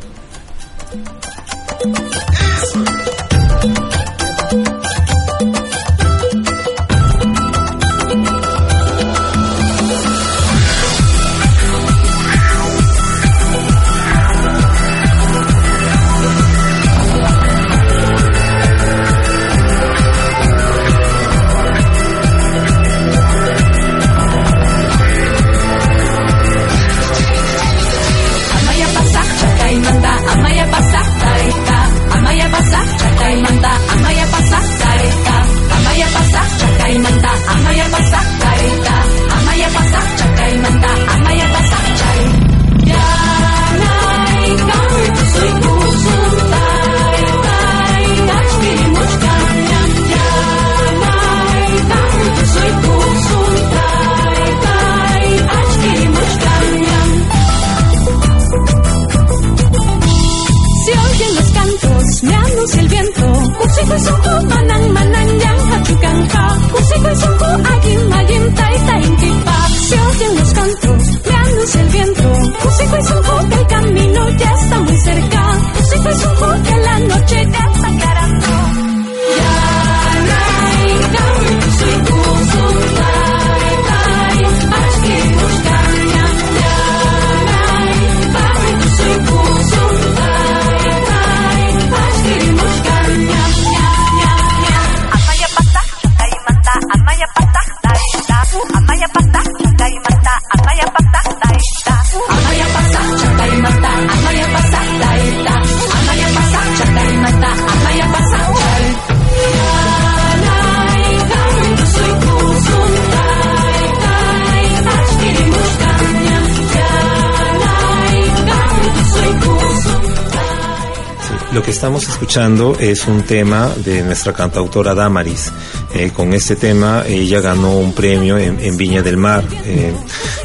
Lo que estamos escuchando es un tema de nuestra cantautora Damaris. Eh, con este tema ella ganó un premio en, Viña del Mar, eh,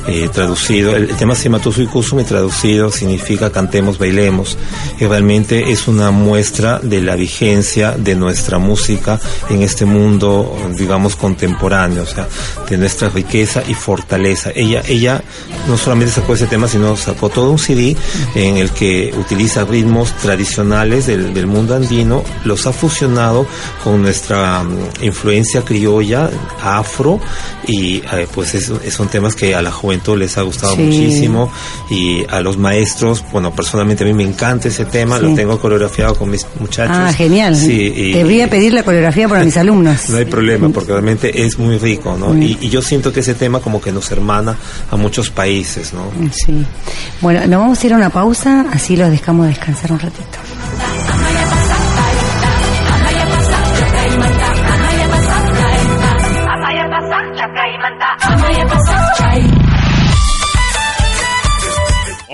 eh, traducido. El, tema se llama Tusui Kusumi, traducido significa cantemos, bailemos. Y realmente es una muestra de la vigencia de nuestra música en este mundo, digamos, contemporáneo, o sea, de nuestra riqueza y fortaleza. Ella, ella no solamente sacó ese tema, sino sacó todo un CD en el que utiliza ritmos tradicionales del, del mundo andino, los ha fusionado con nuestra mm, influencia criolla, afro, y eh, pues es- son temas que a la juventud les ha gustado Sí. muchísimo, y a los maestros, bueno, personalmente a mí me encanta ese tema, Sí. lo tengo coreografiado con mis muchachos. Ah, genial. Sí, y- Te voy a pedir la coreografía para mis alumnos. no hay problema, porque realmente es muy rico, ¿no? Y, y yo siento que ese tema como que nos hermana a muchos países, ¿no? Sí. Bueno, nos vamos a ir a una pausa, así los dejamos descansar un ratito.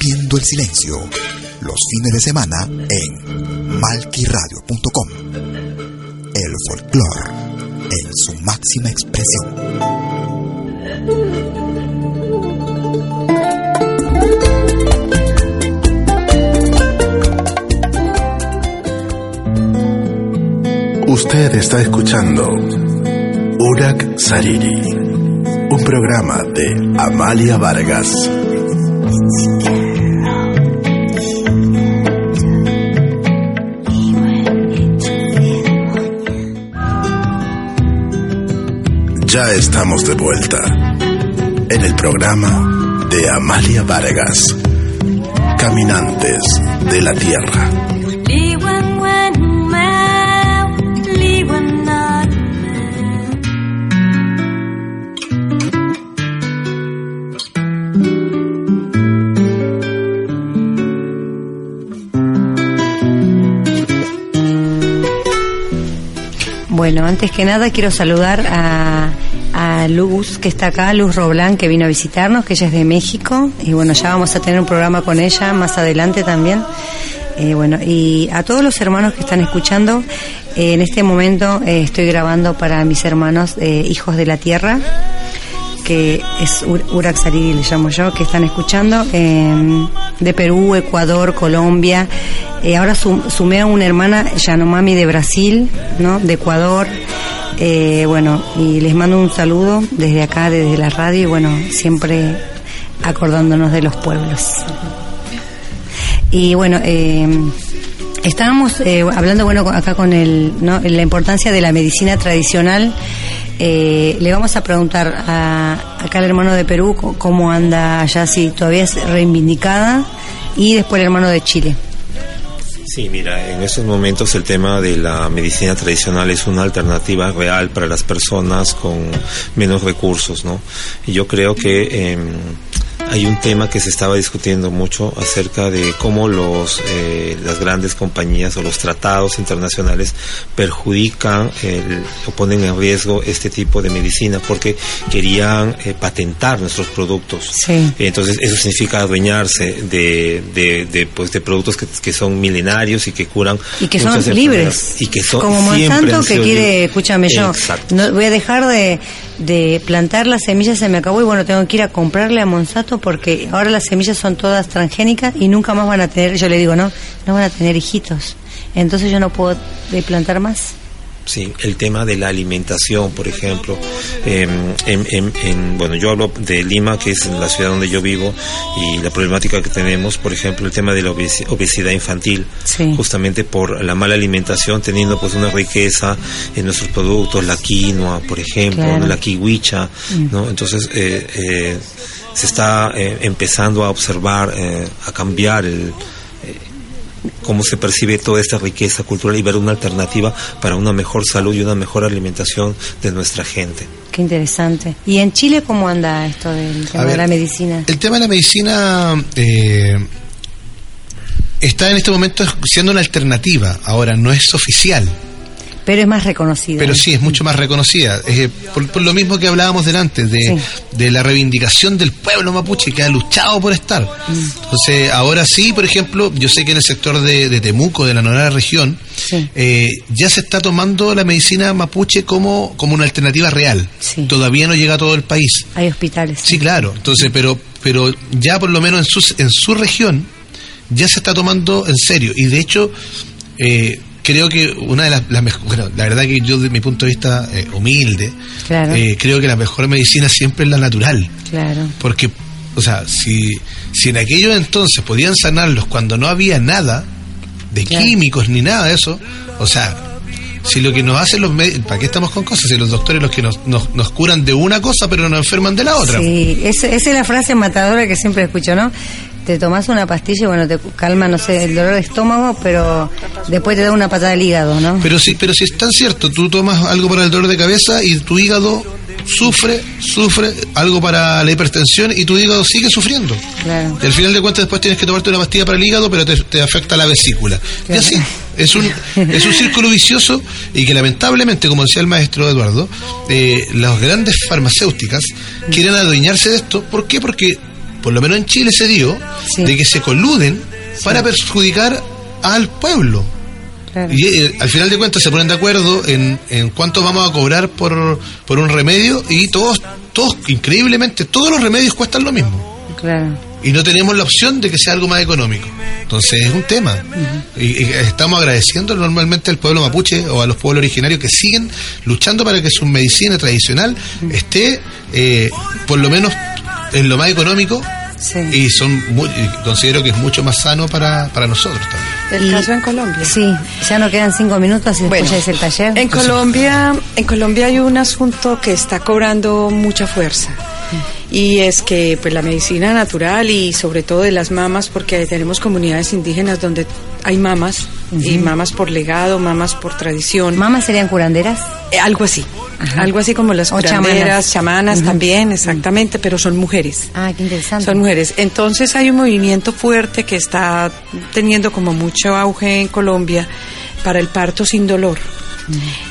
el Silencio. Los fines de semana en malquiradio.com. El folclore en su máxima expresión. Usted está escuchando Urak Sariri, un programa de Amalia Vargas. Estamos de vuelta en el programa de Amalia Vargas. Caminantes de la Tierra. Bueno, antes que nada quiero saludar a, a Luz, que está acá, Luz Roblán, que vino a visitarnos, que ella es de México. Y bueno, ya vamos a tener un programa con ella más adelante también. Eh, bueno, y a todos los hermanos que están escuchando, eh, en este momento eh, estoy grabando para mis hermanos eh, Hijos de la Tierra, que es Ur- le llamo yo, que están escuchando, eh, de Perú, Ecuador, Colombia. Ahora sum- sumé a una hermana, Yanomami, de Brasil, ¿no? De Ecuador. Eh, bueno, y les mando un saludo desde acá, desde la radio, y bueno, siempre acordándonos de los pueblos. Y bueno, eh, estábamos eh, hablando bueno acá con el, ¿no? la importancia de la medicina tradicional. Eh, le vamos a preguntar a, acá al hermano de Perú cómo anda allá, si todavía es reivindicada, y después el hermano de Chile. Sí, mira, en estos momentos el tema de la medicina tradicional es una alternativa real para las personas con menos recursos, ¿no? Y yo creo que em, hay un tema que se estaba discutiendo mucho acerca de cómo los eh, las grandes compañías o los tratados internacionales perjudican el- o ponen en riesgo este tipo de medicina porque querían eh, patentar nuestros productos. Sí. Entonces eso significa adueñarse de, de, de, pues, de productos que, que son milenarios y que curan Y que son libres. y que son Como Monsanto que quiere, escúchame yo, Exacto. no, voy a dejar de, de plantar las semillas, se me acabó y bueno, tengo que ir a comprarle a Monsanto porque ahora las semillas son todas transgénicas y nunca más van a tener, yo le digo, no, no van a tener hijitos. Entonces yo no puedo plantar más. Sí, el tema de la alimentación, por ejemplo. em, en, en- en- bueno, yo hablo de Lima, que es la ciudad donde yo vivo, y la problemática que tenemos, por ejemplo, el tema de la obesi- obesidad infantil, Sí. justamente por la mala alimentación, teniendo pues una riqueza en nuestros productos, la quinoa, por ejemplo, Claro. ¿no? la kiwicha, Mm. ¿no? Entonces, eh, eh, se está eh, empezando a observar, eh, a cambiar el cómo se percibe toda esta riqueza cultural y ver una alternativa para una mejor salud y una mejor alimentación de nuestra gente. Qué interesante. ¿Y en Chile cómo anda esto del tema de la medicina? El tema de la medicina eh, está en este momento siendo una alternativa. Ahora, no es oficial, Pero es más reconocida. pero sí es mucho más reconocida. Eh, por, por lo mismo que hablábamos delante, de, Sí. de la reivindicación del pueblo mapuche que ha luchado por estar. Mm. Entonces, ahora sí, por ejemplo, yo sé que en el sector de, de Temuco, de la novena región, Sí. eh, ya se está tomando la medicina mapuche como, como una alternativa real. Sí. Todavía no llega a todo el país. Hay hospitales. Sí, claro. Entonces, pero, pero ya por lo menos en su, en su región ya se está tomando en serio. Y de hecho, eh, creo que una de las, las bueno, la verdad que yo desde mi punto de vista eh, humilde, Claro. eh, creo que la mejor medicina siempre es la natural. Claro. Porque, o sea, si, si en aquellos entonces podían sanarlos cuando no había nada de Claro. químicos ni nada de eso, o sea, si lo que nos hacen los médicos, ¿para qué estamos con cosas? Si los doctores los que nos, nos, nos curan de una cosa pero nos enferman de la otra. Sí, es- esa es la frase matadora que siempre escucho, ¿no? Te tomas una pastilla y bueno, te calma, no sé, el dolor de estómago, pero después te da una patada al hígado, ¿no? Pero sí, pero si es tan cierto, tú tomas algo para el dolor de cabeza y tu hígado sufre, sufre algo para la hipertensión y tu hígado sigue sufriendo. Claro. Y al final de cuentas después tienes que tomarte una pastilla para el hígado, pero te, te afecta la vesícula. Y así, es un, es un círculo vicioso y que lamentablemente, como decía el maestro Eduardo, eh, las grandes farmacéuticas quieren adueñarse de esto. ¿Por qué? Porque, por lo menos en Chile se dio, Sí. de que se coluden para perjudicar al pueblo. Claro. Y eh, al final de cuentas se ponen de acuerdo en, en cuánto vamos a cobrar por, por un remedio y todos, todos, increíblemente, todos los remedios cuestan lo mismo. Claro. Y no tenemos la opción de que sea algo más económico. Entonces es un tema. y, y estamos agradeciendo normalmente al pueblo mapuche o a los pueblos originarios que siguen luchando para que su medicina tradicional esté, eh, por lo menos, en lo más económico. Sí. Y son muy- y considero que es mucho más sano para, para nosotros también. El Y- caso en Colombia. Sí, ya no quedan cinco minutos y después ya es el taller. En Colombia, en Colombia hay un asunto que está cobrando mucha fuerza y es que pues la medicina natural y sobre todo de las mamas, porque tenemos comunidades indígenas donde hay mamas y mamas por legado, mamas por tradición. ¿Mamas serían curanderas? Eh, algo así. Algo así como las O curanderas, chamanas. chamanas, también, exactamente, pero son mujeres. Ah, qué interesante. Son mujeres. Entonces hay un movimiento fuerte que está teniendo como mucho auge en Colombia para el parto sin dolor.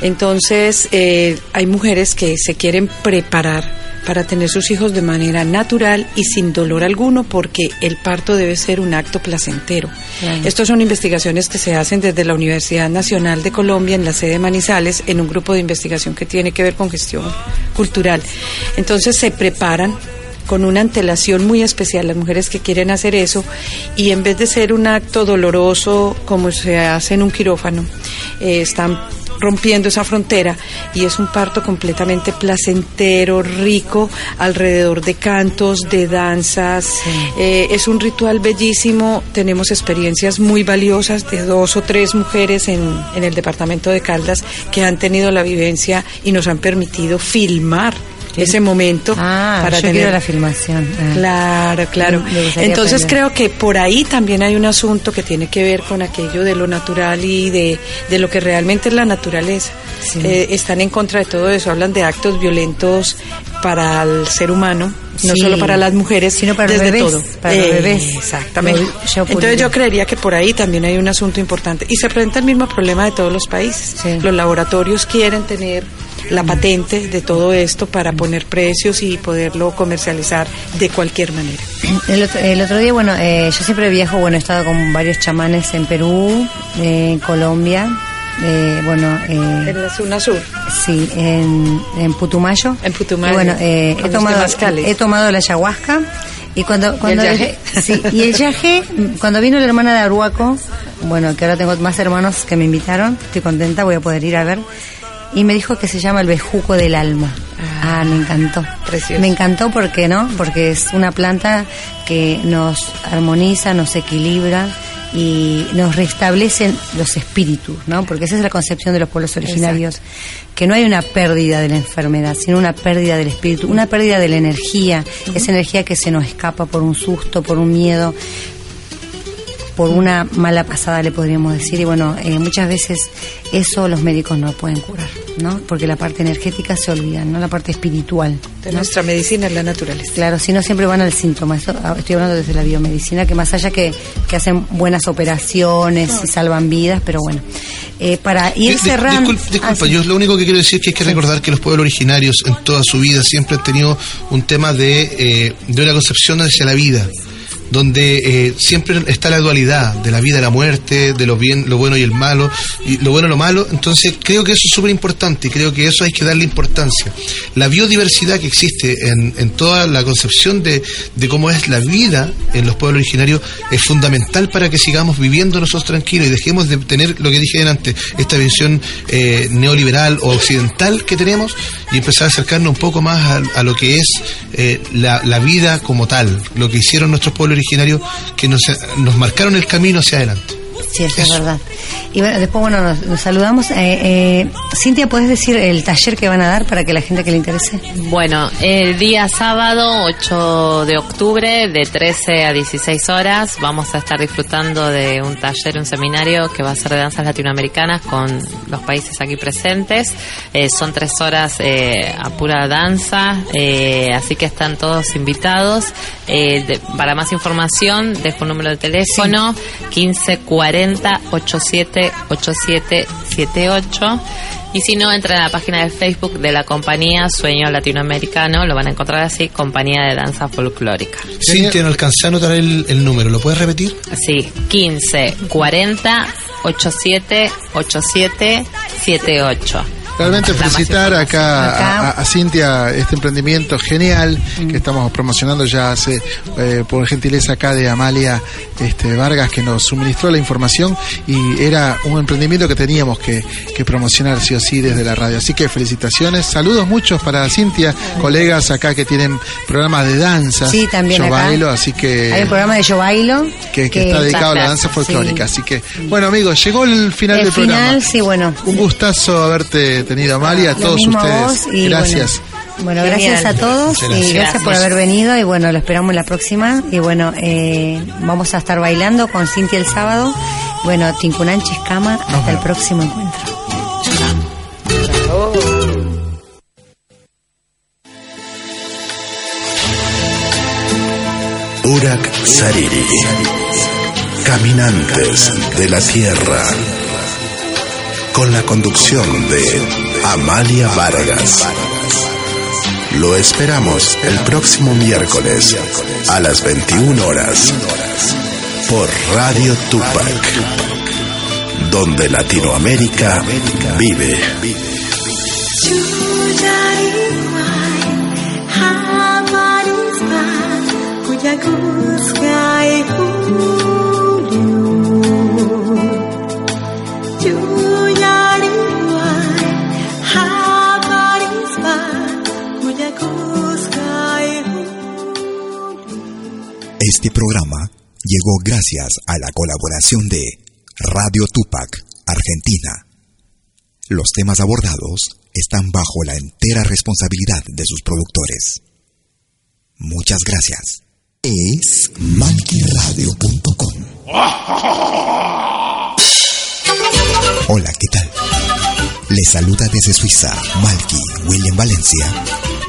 Entonces eh, hay mujeres que se quieren preparar para tener sus hijos de manera natural y sin dolor alguno porque el parto debe ser un acto placentero. Claro. Estas son investigaciones que se hacen desde la Universidad Nacional de Colombia en la sede de Manizales en un grupo de investigación que tiene que ver con gestión cultural. Entonces se preparan con una antelación muy especial las mujeres que quieren hacer eso y en vez de ser un acto doloroso como se hace en un quirófano, eh, están rompiendo esa frontera y es un parto completamente placentero, rico, alrededor de cantos, de danzas. Eh, es un ritual bellísimo. Tenemos experiencias muy valiosas de dos o tres mujeres en, en el departamento de Caldas que han tenido la vivencia y nos han permitido filmar ese momento Ah, para yo tener quiero la filmación. Ah. Claro, claro. Entonces aprender. creo que por ahí también hay un asunto que tiene que ver con aquello de lo natural y de, de lo que realmente es la naturaleza. Sí. Eh, están en contra de todo eso, hablan de actos violentos para el ser humano, no Sí. solo para las mujeres, Sino para desde bebés, todo. para los Eh, bebés. Exactamente. Yo Entonces yo creería que por ahí también hay un asunto importante. Y se presenta el mismo problema de todos los países. Sí. Los laboratorios quieren tener la patente de todo esto para poner precios y poderlo comercializar de cualquier manera. El otro, el otro día, bueno, eh, yo siempre viajo, bueno, he estado con varios chamanes en Perú, eh, en Colombia, eh, bueno, eh, En la zona sur. sí, en, en Putumayo. En Putumayo, Y bueno, eh, he tomado, he tomado la ayahuasca y cuando, cuando sí, y el yaje, cuando vino la hermana de Aruaco, bueno, que ahora tengo más hermanos que me invitaron, estoy contenta, voy a poder ir a ver. Y me dijo que se llama el bejuco del alma. Ah, me encantó. Precioso. Me encantó porque, ¿no? Porque es una planta que nos armoniza, nos equilibra y nos restablecen los espíritus, ¿no? Porque esa es la concepción de los pueblos originarios, que no hay una pérdida de la enfermedad, sino una pérdida del espíritu, una pérdida de la energía, esa energía que se nos escapa por un susto, por un miedo, por una mala pasada, le podríamos decir. Y bueno, eh, muchas veces eso los médicos no pueden curar, ¿no? Porque la parte energética se olvida, ¿no? La parte espiritual. De ¿no? nuestra medicina es la naturaleza. Claro, si no siempre van al síntoma. Ah, estoy hablando desde la biomedicina, que más allá que, que hacen buenas operaciones y salvan vidas, pero bueno. Eh, para ir cerrando. disculpa, disculpa, Ah, sí. yo lo único que quiero decir es que hay que recordar que los pueblos originarios en toda su vida siempre han tenido un tema de, eh, de una concepción hacia la vida donde eh, siempre está la dualidad de la vida y la muerte, de lo bien, lo bueno y el malo, y lo bueno y lo malo. Entonces creo que eso es súper importante y creo que eso hay que darle importancia. La biodiversidad que existe en, en toda la concepción de, de cómo es la vida en los pueblos originarios es fundamental para que sigamos viviendo nosotros tranquilos y dejemos de tener lo que dije antes, esta visión eh, neoliberal o occidental que tenemos y empezar a acercarnos un poco más a, lo que es eh, la, la vida como tal, lo que hicieron nuestros pueblos originarios que nos, nos marcaron el camino hacia adelante. Sí, eso es verdad. Y bueno, después, bueno, nos, nos saludamos. Eh, eh, Cintia, ¿puedes decir el taller que van a dar para que la gente que le interese? Bueno, el día sábado 8 de octubre de 13 a 16 horas vamos a estar disfrutando de un taller, un seminario que va a ser de danzas latinoamericanas con los países aquí presentes. Eh, son tres horas eh, a pura danza, eh, así que están todos invitados. Eh, de- para más información, dejo un número de teléfono 1540 87 87 78 y si no, entran a la página de Facebook de la compañía Sueño Latinoamericano, lo van a encontrar así, Compañía de Danza Folclórica. Cintia, no alcancé a anotar el, el número, ¿lo puedes repetir? Sí, 15 40 87 87 78. Realmente felicitar acá, Acá. A, a Cintia este emprendimiento genial que estamos promocionando ya hace eh, por gentileza acá de Amalia este, Vargas que nos suministró la información y era un emprendimiento que teníamos que, que promocionar sí o sí desde la radio. Así que felicitaciones, saludos muchos para Cintia, colegas acá que tienen programas de danza. Sí, también Yo acá. bailo, así que Hay un programa de Yo Bailo. que, que está dedicado a la danza Sí. folclórica. Así que, bueno amigos, llegó el final El del programa. final, sí, bueno. Un gustazo haberte tenido, Amalia, a Lo todos a ustedes. vos y, Gracias. Bueno, Genial. gracias a todos Muchas y gracias por haber venido y bueno, lo esperamos la próxima y bueno, eh, vamos a estar bailando con Cintia el sábado. Bueno, Tincunanchi Escama, hasta el próximo encuentro. Urak Sariri. Caminantes de la Tierra. Con la conducción de Amalia Vargas. Lo esperamos el próximo miércoles a las 21 horas por Radio Tupac, donde Latinoamérica vive. Este programa llegó gracias a la colaboración de Radio Tupac, Argentina. Los temas abordados están bajo la entera responsabilidad de sus productores. Muchas gracias. Es malquiradio.com. Hola, ¿qué tal? Les saluda desde Suiza Malky William Valencia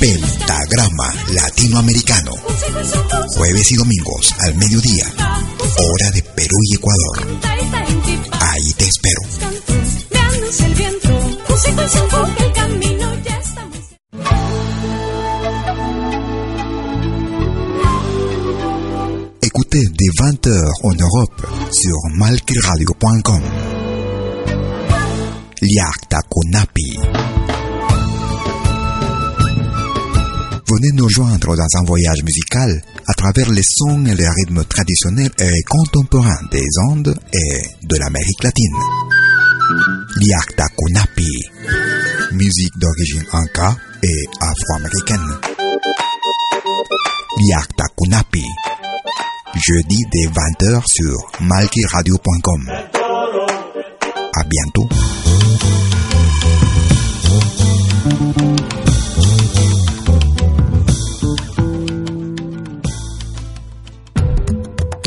Pentagrama Latinoamericano. Jueves y domingos al mediodía. Hora de Perú y Ecuador. Ahí te espero. Écoutez dès 20h en Europe sur malquiradio.com. Liakta Kunapi. Venez nous joindre dans un voyage musical à travers les sons et les rythmes traditionnels et contemporains des Andes et de l'Amérique latine. Liakta Kunapi. Musique d'origine inca et afro-américaine. Liakta Kunapi. Jeudi dès 20h sur malkiradio.com. À bientôt.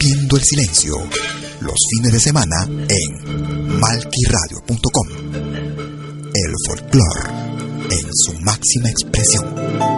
Rompiendo el Silencio. Los fines de semana en malquiradio.com. El folclore en su máxima expresión.